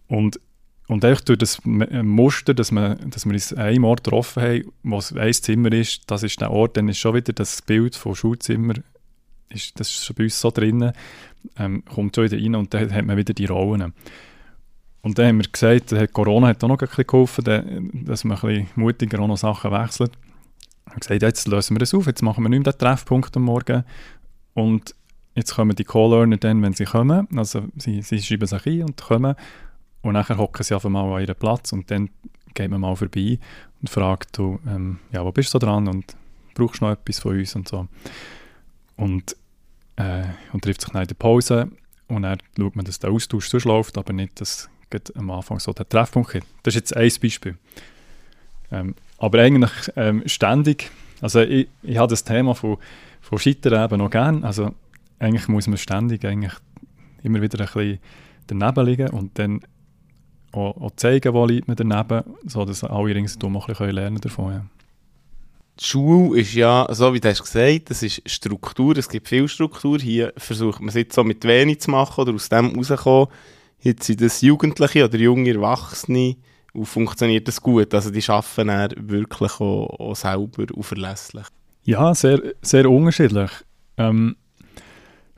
Speaker 2: Und, und durch das Muster, dass wir, dass wir uns einen Ort getroffen haben, wo es ein Zimmer ist, das ist der Ort, dann ist schon wieder das Bild von Schulzimmer, ist, das ist schon bei uns so drin, ähm, kommt schon wieder rein und dann hat man wieder die Rollen. Und dann haben wir gesagt, Corona hat auch noch ein bisschen geholfen, dass man ein bisschen mutiger auch noch Sachen wechselt. Habe gesagt, jetzt lösen wir das auf, jetzt machen wir nicht mehr den Treffpunkt am Morgen. Und jetzt kommen die Co-Learner dann, wenn sie kommen, also sie, sie schreiben sich ein und kommen und nachher hocken sie einfach mal an ihren Platz und dann geht man mal vorbei und fragt, du, ähm, ja, wo bist du dran und brauchst du noch etwas von uns und so. Und, äh, und trifft sich dann in der Pause und dann schaut man, dass der Austausch so läuft, aber nicht, dass am Anfang so der Treffpunkt gibt. Das ist jetzt ein Beispiel. Ähm, aber eigentlich ähm, ständig, also ich, ich habe das Thema von, von Scheitern eben noch gern, also eigentlich muss man ständig eigentlich immer wieder ein bisschen daneben liegen und dann auch, auch zeigen, wo liegt man daneben, sodass alle ringsherum auch ein bisschen lernen davon. Ja.
Speaker 1: Die Schule ist ja, so wie du hast gesagt, das ist Struktur, es gibt viel Struktur. Hier versucht man es jetzt so mit wenig zu machen oder aus dem rauszukommen. Jetzt sind das Jugendliche oder junge Erwachsene, und funktioniert das gut? Also die arbeiten dann wirklich auch, auch selber und verlässlich?
Speaker 2: Ja, sehr, sehr unterschiedlich. Ähm,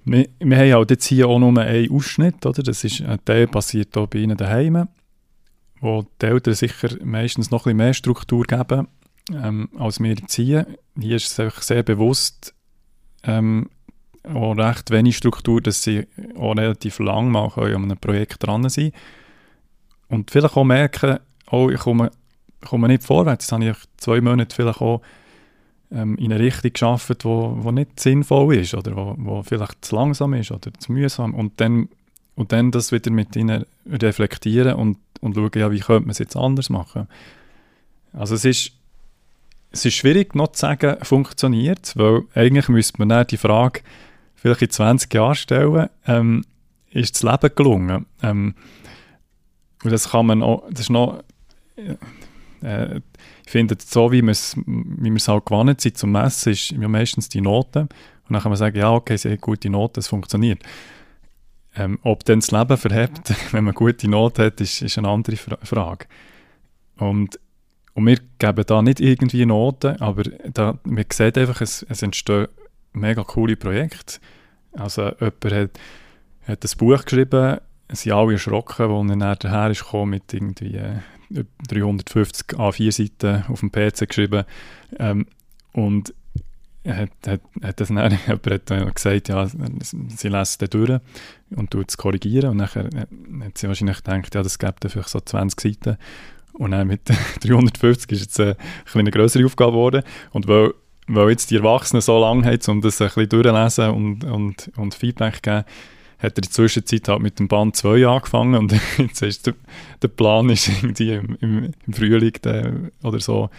Speaker 2: wir, wir haben halt jetzt hier auch nur einen Ausschnitt, oder? Das ist, der passiert hier bei Ihnen daheim. Wo die Eltern sicher meistens noch ein bisschen mehr Struktur geben, ähm, als wir ziehen. Hier ist es einfach sehr bewusst ähm, auch recht wenig Struktur, dass sie auch relativ lang mal an einem Projekt dran sein Und vielleicht auch merken, oh, ich komme, komme nicht vorwärts. Jetzt habe ich zwei Monate vielleicht auch ähm, in eine Richtung geschafft, wo, wo nicht sinnvoll ist oder wo, wo vielleicht zu langsam ist oder zu mühsam. Und dann, und dann das wieder mit ihnen reflektieren und, und schauen, ja, wie könnte man es jetzt anders machen. Also es ist, es ist schwierig noch zu sagen, funktioniert es, weil eigentlich müsste man dann die Frage vielleicht in 20 Jahren stellen, ähm, ist das Leben gelungen? Ähm, und das kann man auch, das ist noch, äh, ich finde, so wie, wie wir es halt gewohnt sind zum Messen, ist ja meistens die Note. Und dann kann man sagen, ja, okay, sehr gute Note, es funktioniert. Ähm, ob dann das Leben verhebt, [laughs] wenn man gute Note hat, ist, ist eine andere Fra Frage. Und, und wir geben da nicht irgendwie Noten, aber da, man sieht einfach, es, es entstehen mega coole Projekte. Also jemand hat, hat ein Buch geschrieben, es sind alle erschrocken, als er nachher daher ist mit irgendwie äh, 350 A4 Seiten auf dem PC geschrieben. Ähm, und hat, hat, hat das dann, [laughs] jemand hat gesagt, ja, sie lässt den durch und tut es korrigieren. Und dann hat sie wahrscheinlich gedacht, ja, das gibt vielleicht so 20 Seiten. Und dann mit [laughs] 350 ist jetzt eine, eine größere Aufgabe geworden. Und weil, weil jetzt die Erwachsenen so lange haben, um das ein bisschen durchzulesen und, und, und Feedback geben, hat er in der Zwischenzeit halt mit dem Band 2 angefangen und [laughs] jetzt ist der, der Plan ist irgendwie im, im, im Frühling der, oder so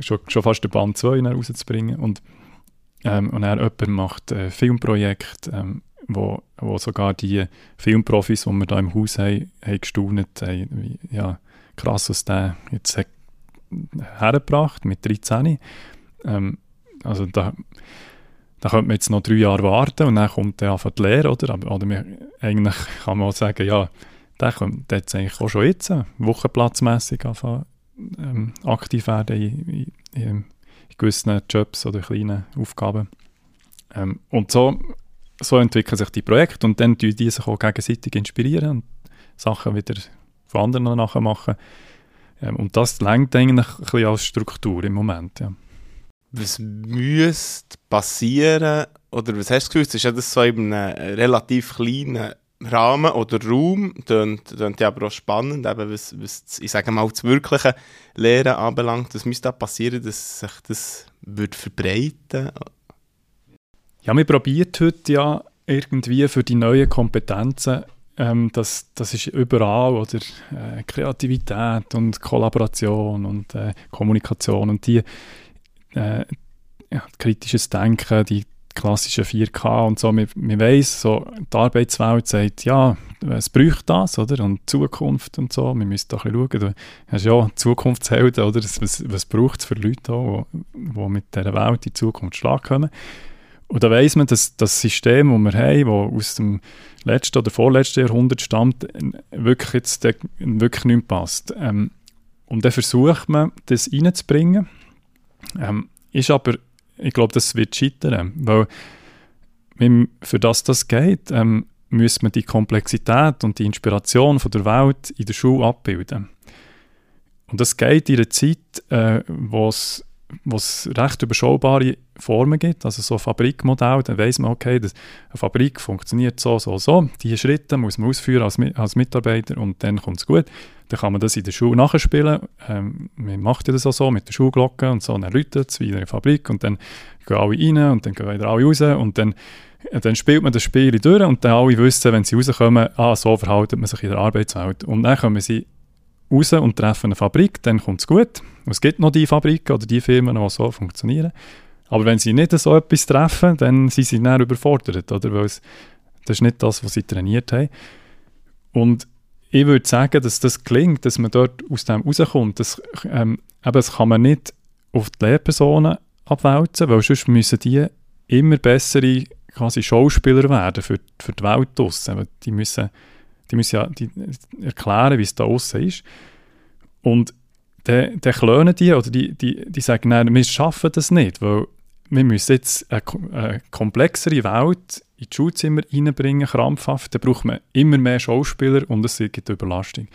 Speaker 2: schon, schon fast den Band 2 rauszubringen und ähm, und er jemand macht ein Filmprojekt, ähm, wo, wo sogar die Filmprofis, die wir da im Haus haben, haben gestaunt, haben, ja, krass, was der jetzt hat hergebracht mit 13. Ähm, also da da könnte man jetzt noch drei Jahre warten und dann kommt der einfach die Lehre, oder? Aber, oder wir, eigentlich kann man auch sagen, ja, der kommt jetzt eigentlich auch schon jetzt, wochenplatzmässig anfangen, ähm, aktiv werden in, in, in, gewissen Jobs oder kleinen Aufgaben. Ähm, und so, so entwickeln sich die Projekte und dann tun die sich auch gegenseitig inspirieren und Sachen wieder von anderen nachher machen. Ähm, und das lenkt eigentlich ein bisschen als Struktur im Moment, ja
Speaker 1: was müsste passieren, oder was hast du gewusst, ist ja das so in einem relativ kleinen Rahmen oder Raum, das klingt ja aber auch spannend, eben was, was ich sage mal, das wirkliche Lehren anbelangt, was müsste da passieren, dass sich das würde verbreiten?
Speaker 2: Ja, wir probiert heute ja irgendwie für die neuen Kompetenzen, ähm, das, das ist überall, oder äh, Kreativität und Kollaboration und äh, Kommunikation und die äh, ja, kritisches Denken, die klassischen 4K und so. Man, weiss, so, die Arbeitswelt sagt, ja, es braucht das, oder? Und Zukunft und so. Wir müssen doch ein bisschen schauen. Du hast ja Zukunftshelden, oder? Was, was braucht es für Leute, die mit dieser Welt in Zukunft Schlag kommen? Und da weiss man, dass das System, das wir haben, das aus dem letzten oder vorletzten Jahrhundert stammt, wirklich jetzt wirklich nicht passt. Ähm, und dann versucht man, das reinzubringen ähm, ist aber, ich glaube, das wird scheitern, weil für das das geht, ähm, müssen wir die Komplexität und die Inspiration von der Welt in der Schule abbilden. Und das geht in einer Zeit, äh, wo es recht überschaubare Formen gibt, also so Fabrikmodell, dann weiß man, okay, das, eine Fabrik funktioniert so, so, so. Diese Schritte muss man ausführen als, als Mitarbeiter und dann kommt es gut. Dann kann man das in der Schule nachspielen. Ähm, man macht ja das auch so mit der Schulglocke und so, und dann läutet es wie in der Fabrik und dann gehen alle rein und dann gehen wieder alle raus und dann, dann spielt man das Spiel durch und dann alle wissen, wenn sie rauskommen, ah, so verhält man sich in der Arbeitswelt. Und dann kommen sie raus und treffen eine Fabrik, dann kommt es gut. Es gibt noch die Fabriken oder die Firmen, die so funktionieren. Aber wenn sie nicht so etwas treffen, dann sind sie dann überfordert, oder? Weil es, das ist nicht das, was sie trainiert haben. Und ich würde sagen, dass das gelingt, dass man dort aus dem rauskommt. Das, ähm, eben, das kann man nicht auf die Lehrpersonen abwälzen, weil sonst müssen die immer bessere quasi Schauspieler werden für, für die Welt draussen. Die müssen, die müssen ja die erklären, wie es da draussen ist. Und dann, dann klönen die oder die, die, die sagen, nein, wir schaffen das nicht, weil wir müssen jetzt eine, eine komplexere Welt in die Schulzimmer reinbringen, krampfhaft, dann braucht man immer mehr Schauspieler und es gibt Überlastung.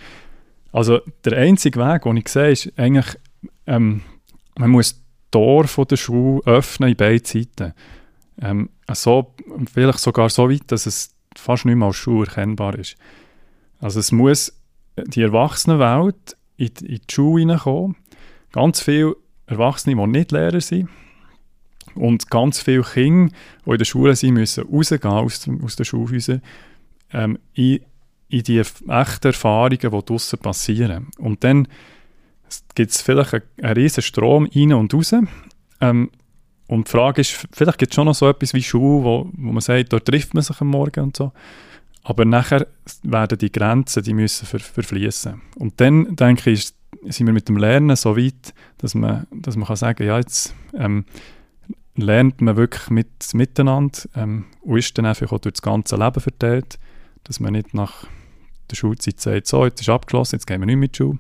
Speaker 2: Also der einzige Weg, den ich sehe, ist eigentlich, ähm, man muss Tor von der Schule öffnen in beiden Seiten. Ähm, so, vielleicht sogar so weit, dass es fast nicht mehr als Schule erkennbar ist. Also es muss die Erwachsenenwelt in, die, in die Schule hineinkommen. Ganz viele Erwachsene, die nicht Lehrer sind. Und ganz viele Kinder, die in der Schule sind, müssen rausgehen aus, aus den Schulhäusern ähm, in, in die echten Erfahrungen, die draussen passieren. Und dann gibt es vielleicht einen, einen riesen Strom rein und raus. Ähm, und die Frage ist, vielleicht gibt es schon noch so etwas wie Schule, wo, wo man sagt, dort trifft man sich am Morgen und so. Aber nachher werden die Grenzen, die müssen ver, verfließen. Und dann, denke ich, sind wir mit dem Lernen so weit, dass man, dass man kann sagen ja, jetzt ähm, lernt man wirklich mit, miteinander ähm, und ist dann einfach auch durch das ganze Leben verteilt, dass man nicht nach der Schulzeit sagt, so, jetzt ist abgeschlossen, jetzt gehen wir nicht mit Schule,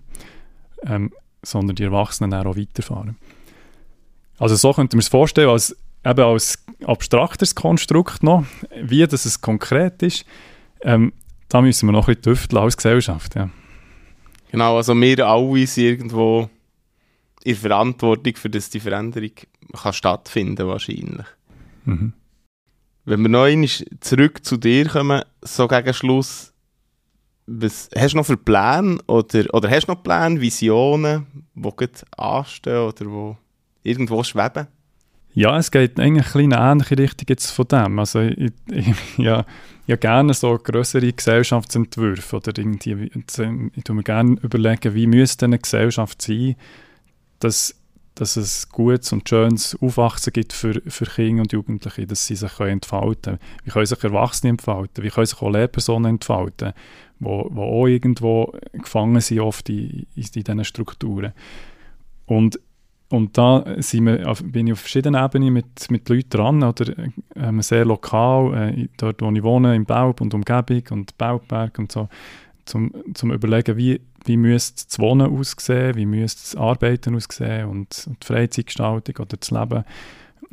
Speaker 2: ähm, sondern die Erwachsenen dann auch weiterfahren. Also so könnte man es vorstellen, als, eben als abstrakteres Konstrukt noch, wie das es konkret ist, ähm, da müssen wir noch ein bisschen tüfteln als Gesellschaft, ja.
Speaker 1: Genau, also wir alle sind irgendwo in Verantwortung, für das die Veränderung kann stattfinden wahrscheinlich. Mhm. Wenn wir noch einmal zurück zu dir kommen, so gegen Schluss, was hast du noch für Pläne oder, oder hast du noch Pläne, Visionen, die anstehen oder wo irgendwo schweben?
Speaker 2: Ja, es geht eigentlich ein in eine ähnliche Richtung jetzt von dem. Also ich, ich, ja, ja gerne so größere Gesellschaftsentwürfe oder irgendwie, ich tue mir gerne überlegen, wie müsste eine Gesellschaft sein, dass, dass es gutes und schönes Aufwachsen gibt für, für Kinder und Jugendliche, dass sie sich entfalten können. Wie können sich Erwachsene entfalten? Wie können sich auch Lehrpersonen entfalten, wo, wo auch irgendwo gefangen sind oft in, in diesen Strukturen. Und und da sind wir bin ich auf verschiedenen Ebenen mit, mit Leuten dran, oder ähm, sehr lokal, äh, dort wo ich wohne, im Baub und Umgebung und Baubberg und so, zum, zum überlegen, wie, wie müsste das Wohnen aussehen, wie müsste das Arbeiten aussehen und, und die Freizeitgestaltung oder das Leben,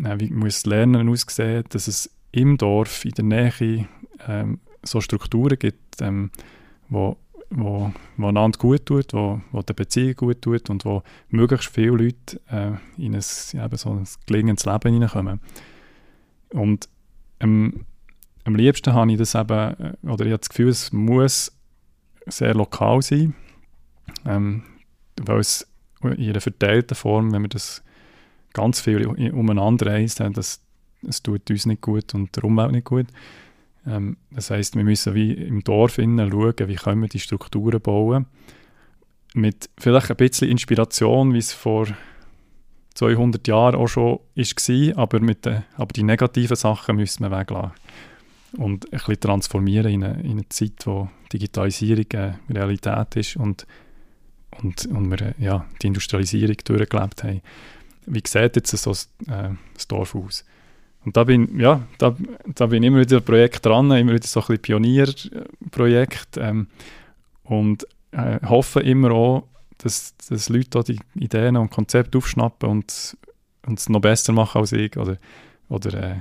Speaker 2: äh, wie muss das Lernen aussehen, dass es im Dorf, in der Nähe ähm, so Strukturen gibt, ähm, wo wo, wo einander gut tut, wo, wo der Beziehung gut tut und wo möglichst viele Leute äh, in ein, so ein gelingendes Leben hineinkommen. Und ähm, am liebsten habe ich das eben, äh, oder ich habe das Gefühl, es muss sehr lokal sein, ähm, weil es in einer verteilten Form, wenn man das ganz viel umeinander reist, das, das tut uns nicht gut und der Umwelt nicht gut. Ähm, das heißt, wir müssen wie im Dorf innen schauen, wie können wir die Strukturen bauen. Mit vielleicht ein bisschen Inspiration, wie es vor 200 Jahren auch schon war, aber, mit den, aber die negativen Sachen müssen wir weglassen. Und ein bisschen transformieren in eine, in eine Zeit, wo Digitalisierung eine Realität ist und, und, und wir ja, die Industrialisierung durchgelebt haben. Wie sieht jetzt so ein, äh, das Dorf aus? Und da bin, ja, da, da bin ich immer wieder Projekt dran, immer wieder so ein bisschen Pionierprojekt ähm, und äh, hoffe immer auch, dass, dass Leute die Ideen und Konzepte aufschnappen und, und es noch besser machen als ich oder, oder äh,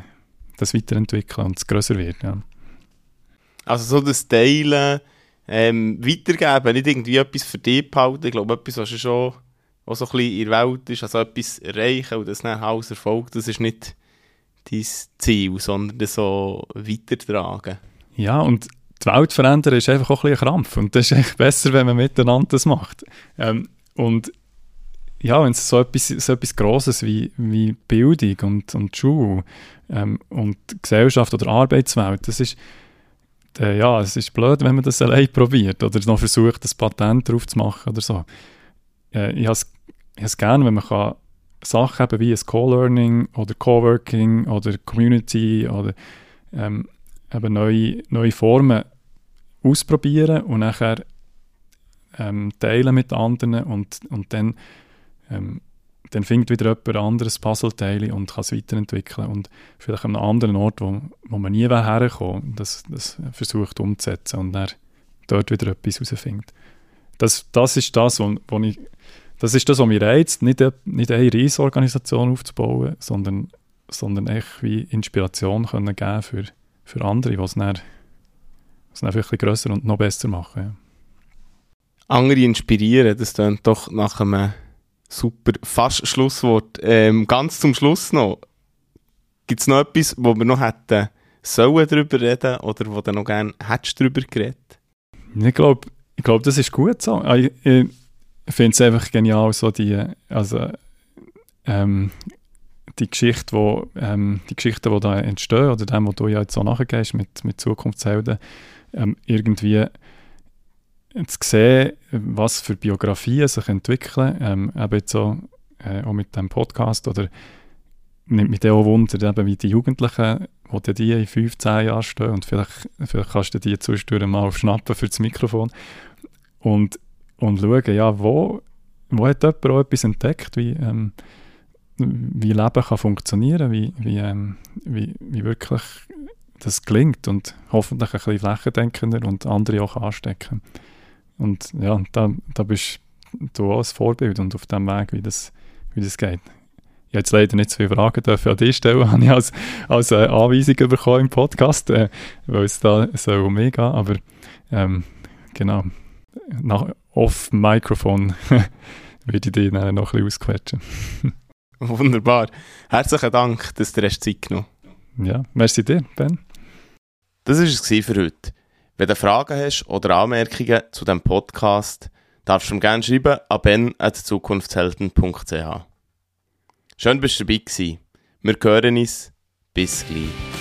Speaker 2: das weiterentwickeln und es grösser wird. Ja.
Speaker 1: Also so das Teilen, ähm, weitergeben, nicht irgendwie etwas für dich behalten, ich glaube, etwas, was schon auch so ein bisschen in der Welt ist, also etwas erreichen und das dann als Erfolg, das ist nicht dein Ziel, sondern so weitertragen.
Speaker 2: Ja, und die Welt verändern ist einfach auch ein, bisschen ein Krampf und das ist echt besser, wenn man miteinander das macht. Ähm, und ja, wenn es so etwas, so etwas Grosses wie, wie Bildung und, und Schule ähm, und Gesellschaft oder Arbeitswelt, das ist, äh, ja, es ist blöd, wenn man das allein probiert oder noch versucht, das Patent drauf zu machen oder so. Äh, ich habe es gerne, wenn man kann Sachen eben wie ein Co-Learning oder Coworking oder Community oder ähm, eben neue, neue Formen ausprobieren und nachher ähm, teilen mit anderen und, und dann, ähm, dann findet wieder jemand anderes Puzzleteil und kann es weiterentwickeln und vielleicht an einem anderen Ort, wo, wo man nie herkommen das, das versucht umzusetzen und dann dort wieder etwas herausfindet. Das, das ist das, was ich das ist das, was mich reizt, nicht, eine, nicht eine Reisorganisation aufzubauen, sondern, sondern echt wie Inspiration können geben für, für andere, die es dann, es dann vielleicht grösser und noch besser machen. Ja.
Speaker 1: andere inspirieren. Das klingt doch nach einem super fast Schlusswort. Ähm, ganz zum Schluss noch. Gibt es noch etwas, wo wir noch hätten sollen darüber reden oder wo du noch gerne hättest darüber geredet?
Speaker 2: Ich glaube, ich glaub, das ist gut so. Ah, ich, ich finde es einfach genial, so die, also, ähm, die Geschichte, wo, ähm, die Geschichten, die da entstehen, oder dem, wo du ja jetzt so nachgehst mit, mit Zukunftshelden, ähm, irgendwie zu sehen, was für Biografien sich entwickeln, ähm, eben jetzt so, äh, auch mit dem Podcast, oder nimmt mich auch Wunder, eben wie die Jugendlichen, wo die in 15 Jahren stehen, und vielleicht, vielleicht kannst du die zwischendurch mal aufschnappen für das Mikrofon. Und, und schauen, ja, wo, wo hat jemand auch etwas entdeckt, wie, ähm, wie Leben kann funktionieren, wie, wie, ähm, wie, wie wirklich das gelingt und hoffentlich ein bisschen flächendenkender und andere auch anstecken. Und ja, da, da bist du auch ein Vorbild und auf dem Weg, wie das, wie das geht. Ich jetzt leider nicht so viele Fragen dürfen an dich stellen, [laughs] habe ich als, als äh, Anweisung bekommen im Podcast, äh, weil es da so um mich geht, aber ähm, genau, nach, off Mikrofon [laughs] würde ich dich dann noch ein bisschen ausquetschen. [laughs]
Speaker 1: Wunderbar. Herzlichen Dank, dass du Zeit genommen
Speaker 2: Ja, merci dir, Ben.
Speaker 1: Das war es für heute. Wenn du Fragen hast oder Anmerkungen zu diesem Podcast, darfst du mir gerne schreiben an ben.zukunftshelden.ch. Schön, dass du dabei warst. Wir hören uns. Bis gleich.